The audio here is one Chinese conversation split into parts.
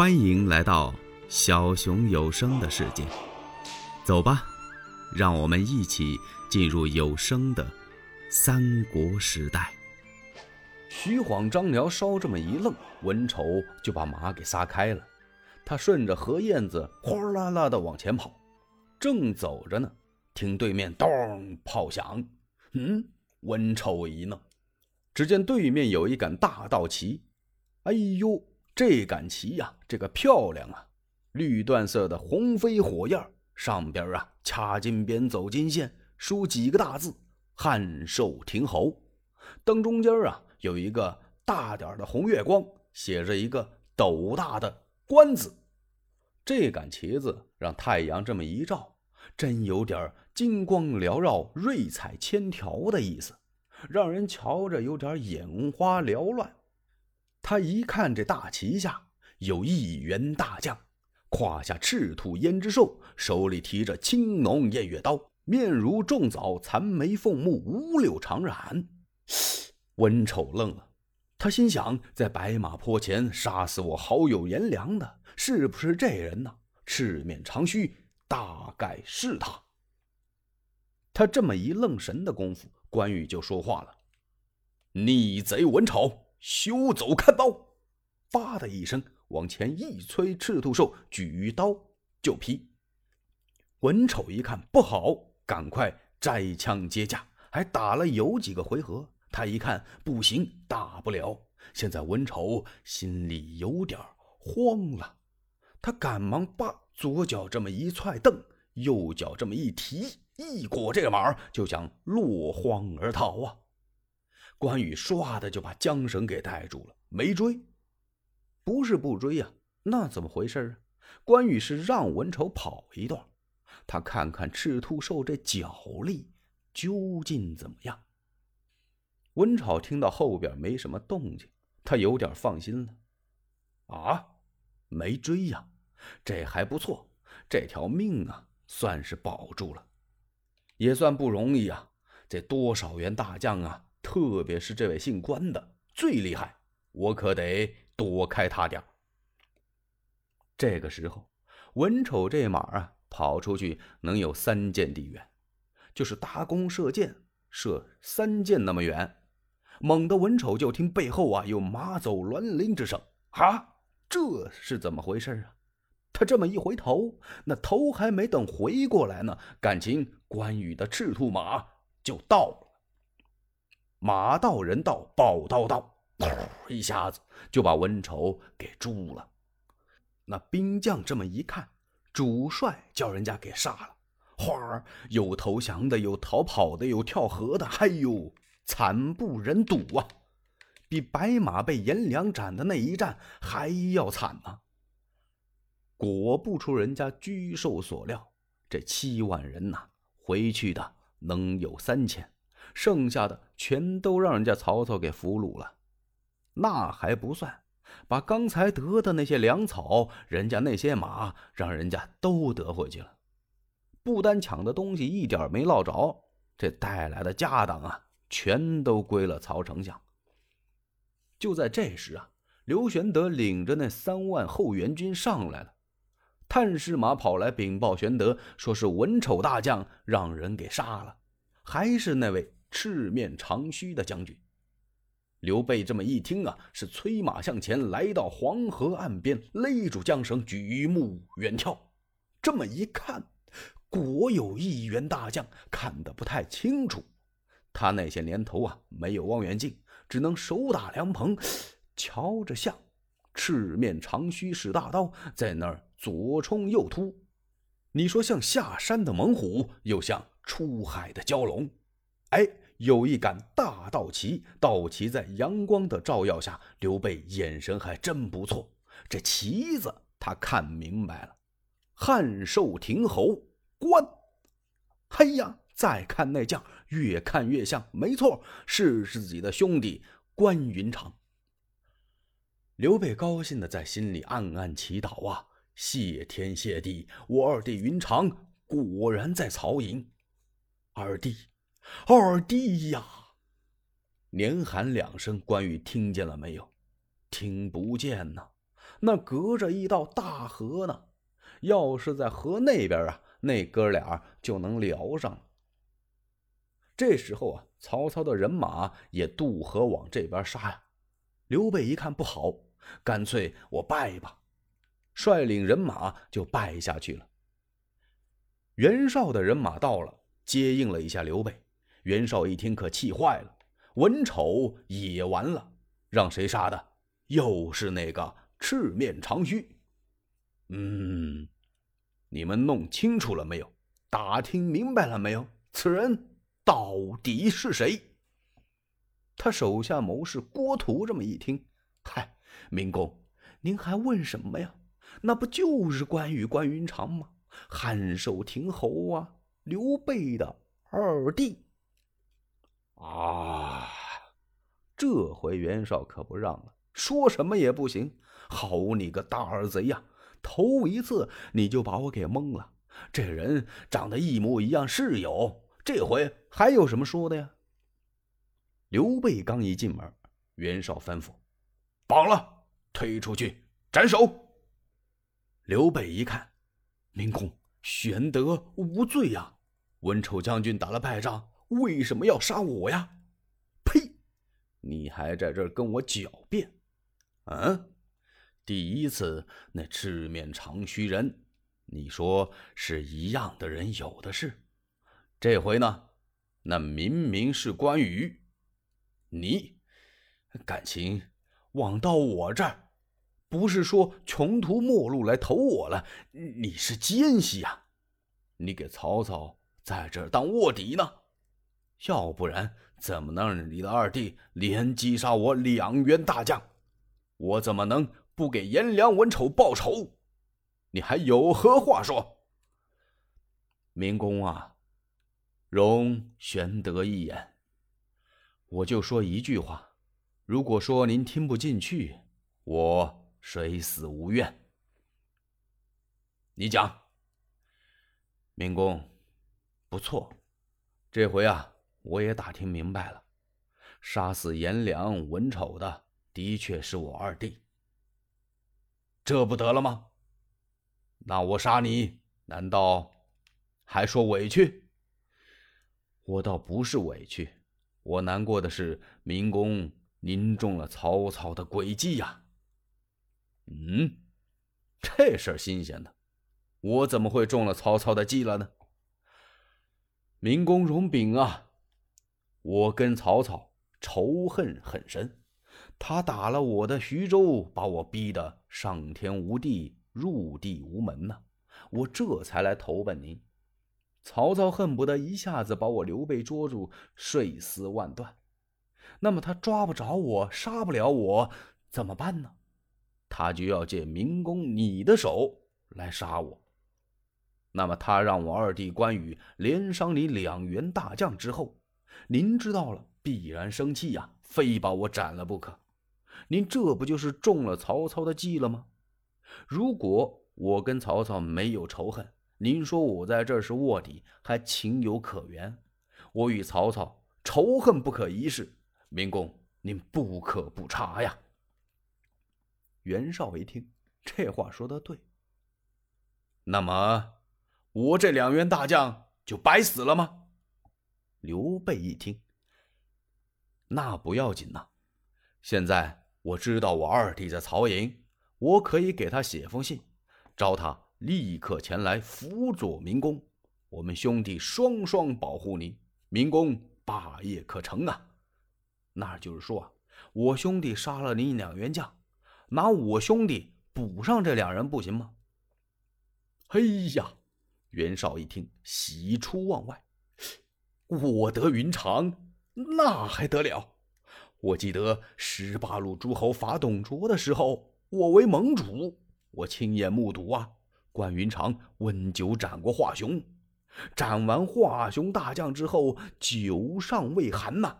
欢迎来到小熊有声的世界，走吧，让我们一起进入有声的三国时代。徐晃、张辽稍这么一愣，文丑就把马给撒开了。他顺着河燕子哗啦啦的往前跑，正走着呢，听对面咚炮响。嗯，文丑一愣，只见对面有一杆大道旗。哎呦！这杆旗呀，这个漂亮啊！绿缎色的红飞火焰，上边啊掐金边走金线，书几个大字“汉寿亭侯”。灯中间啊有一个大点的红月光，写着一个斗大的“官”字。这杆旗子让太阳这么一照，真有点金光缭绕、瑞彩千条的意思，让人瞧着有点眼花缭乱。他一看，这大旗下有一员大将，胯下赤兔胭脂兽，手里提着青龙偃月刀，面如重枣，残眉凤目，五柳长髯。温丑愣了，他心想：在白马坡前杀死我好友颜良的，是不是这人呢？赤面长须，大概是他。他这么一愣神的功夫，关羽就说话了：“逆贼文丑！”休走！看刀！叭的一声，往前一催，赤兔兽举刀就劈。文丑一看不好，赶快摘枪接架，还打了有几个回合。他一看不行，打不了。现在文丑心里有点慌了，他赶忙把左脚这么一踹蹬，右脚这么一提，一裹这个马就想落荒而逃啊！关羽唰的就把缰绳给带住了，没追，不是不追呀，那怎么回事啊？关羽是让文丑跑一段，他看看赤兔兽这脚力究竟怎么样。文丑听到后边没什么动静，他有点放心了。啊，没追呀，这还不错，这条命啊算是保住了，也算不容易啊，这多少员大将啊！特别是这位姓关的最厉害，我可得躲开他点这个时候，文丑这马啊，跑出去能有三箭地远，就是搭弓射箭，射三箭那么远。猛的文丑就听背后啊有马走銮铃之声，啊，这是怎么回事啊？他这么一回头，那头还没等回过来呢，感情关羽的赤兔马就到了。马到人到，宝刀到，一下子就把文丑给诛了。那兵将这么一看，主帅叫人家给杀了，花儿有投降的，有逃跑的，有跳河的，哎呦，惨不忍睹啊！比白马被颜良斩的那一战还要惨呢。果不出人家居寿所料，这七万人呐，回去的能有三千。剩下的全都让人家曹操给俘虏了，那还不算，把刚才得的那些粮草、人家那些马，让人家都得回去了。不单抢的东西一点没落着，这带来的家当啊，全都归了曹丞相。就在这时啊，刘玄德领着那三万后援军上来了，探视马跑来禀报玄德，说是文丑大将让人给杀了，还是那位。赤面长须的将军刘备这么一听啊，是催马向前，来到黄河岸边，勒住缰绳，举目远眺。这么一看，果有一员大将，看得不太清楚。他那些年头啊，没有望远镜，只能手打凉棚，瞧着像赤面长须使大刀在那儿左冲右突。你说像下山的猛虎，又像出海的蛟龙。哎，有一杆大道旗，道旗在阳光的照耀下，刘备眼神还真不错。这旗子他看明白了，汉寿亭侯关。嘿呀，再看那将，越看越像，没错，是自己的兄弟关云长。刘备高兴的在心里暗暗祈祷啊，谢天谢地，我二弟云长果然在曹营，二弟。二弟呀！连喊两声，关羽听见了没有？听不见呢。那隔着一道大河呢。要是在河那边啊，那哥俩就能聊上了。这时候啊，曹操的人马也渡河往这边杀呀。刘备一看不好，干脆我败吧，率领人马就败下去了。袁绍的人马到了，接应了一下刘备。袁绍一听，可气坏了，文丑也完了，让谁杀的？又是那个赤面长须。嗯，你们弄清楚了没有？打听明白了没有？此人到底是谁？他手下谋士郭图这么一听，嗨，明公，您还问什么呀？那不就是关羽关云长吗？汉寿亭侯啊，刘备的二弟。啊，这回袁绍可不让了，说什么也不行。好你个大耳贼呀！头一次你就把我给蒙了，这人长得一模一样是有，这回还有什么说的呀？刘备刚一进门，袁绍吩咐：“绑了，推出去斩首。”刘备一看，明公玄德无罪呀，文丑将军打了败仗，为什么要杀我呀？呸！你还在这跟我狡辩？嗯。第一次那赤面长须人，你说是一样的人有的是。这回呢，那明明是关羽，你感情往到我这儿，不是说穷途末路来投我了？你是奸细呀！你给曹操在这儿当卧底呢？要不然怎么能让你的二弟连击杀我两员大将？我怎么能？不给颜良、文丑报仇，你还有何话说？明公啊，容玄德一言，我就说一句话。如果说您听不进去，我谁死无怨。你讲，明公，不错，这回啊，我也打听明白了，杀死颜良、文丑的，的确是我二弟。这不得了吗？那我杀你，难道还说委屈？我倒不是委屈，我难过的是明公您中了曹操的诡计呀。嗯，这事儿新鲜的，我怎么会中了曹操的计了呢？明公容禀啊，我跟曹操仇恨很深。他打了我的徐州，把我逼得上天无地，入地无门呐！我这才来投奔您。曹操恨不得一下子把我刘备捉住，碎尸万段。那么他抓不着我，杀不了我，怎么办呢？他就要借明公你的手来杀我。那么他让我二弟关羽连伤你两员大将之后，您知道了必然生气呀，非把我斩了不可。您这不就是中了曹操的计了吗？如果我跟曹操没有仇恨，您说我在这是卧底，还情有可原。我与曹操仇恨不可一世，明公您不可不察呀。袁绍一听，这话说的对。那么，我这两员大将就白死了吗？刘备一听，那不要紧呐，现在。我知道我二弟在曹营，我可以给他写封信，招他立刻前来辅佐明公。我们兄弟双双保护你，明公霸业可成啊！那就是说啊，我兄弟杀了你两员将，拿我兄弟补上这两人不行吗？哎呀，袁绍一听，喜出望外，我得云长，那还得了？我记得十八路诸侯伐董卓的时候，我为盟主，我亲眼目睹啊，关云长温酒斩过华雄，斩完华雄大将之后，酒尚未寒呐。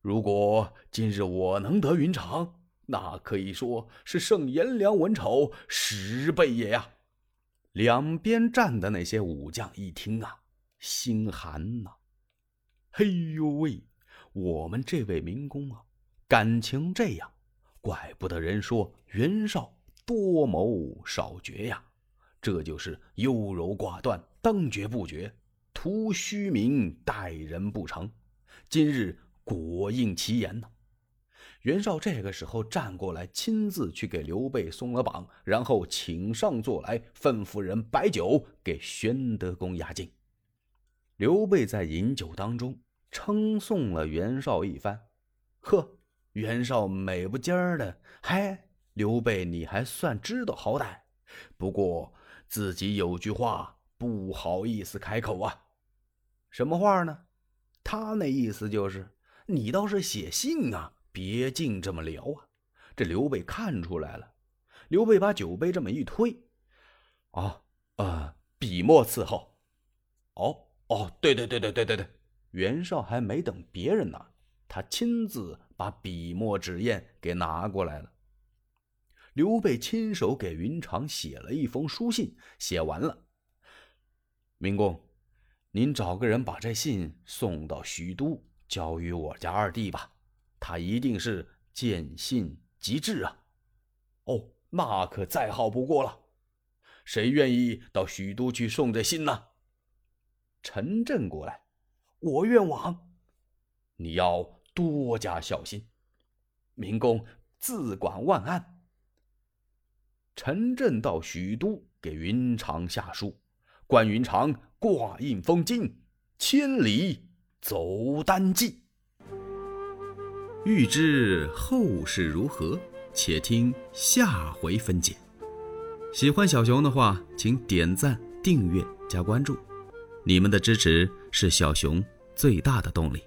如果今日我能得云长，那可以说是胜颜良、文丑十倍也呀。两边站的那些武将一听啊，心寒呐，嘿呦喂！我们这位明公啊，感情这样，怪不得人说袁绍多谋少决呀，这就是优柔寡断，当决不决，图虚名，待人不成。今日果应其言呐。袁绍这个时候站过来，亲自去给刘备松了绑，然后请上座来，吩咐人摆酒给宣德公压惊。刘备在饮酒当中称颂了袁绍一番，呵，袁绍美不尖儿的，嗨，刘备你还算知道好歹，不过自己有句话不好意思开口啊，什么话呢？他那意思就是，你倒是写信啊。别净这么聊啊！这刘备看出来了。刘备把酒杯这么一推，啊啊，笔墨伺候。哦哦，对对对对对对对。袁绍还没等别人呢，他亲自把笔墨纸砚给拿过来了。刘备亲手给云长写了一封书信，写完了。明公，您找个人把这信送到许都，交与我家二弟吧。他一定是见信即至啊！哦，那可再好不过了。谁愿意到许都去送这信呢？陈震过来，我愿往。你要多加小心，明公自管万安。陈震到许都给云长下书，关云长挂印封金，千里走单骑。欲知后事如何，且听下回分解。喜欢小熊的话，请点赞、订阅、加关注，你们的支持是小熊最大的动力。